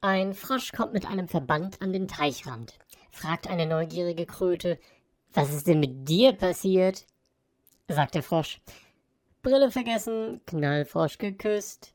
Ein Frosch kommt mit einem Verband an den Teichrand, fragt eine neugierige Kröte, was ist denn mit dir passiert? Sagt der Frosch, Brille vergessen, Knallfrosch geküsst.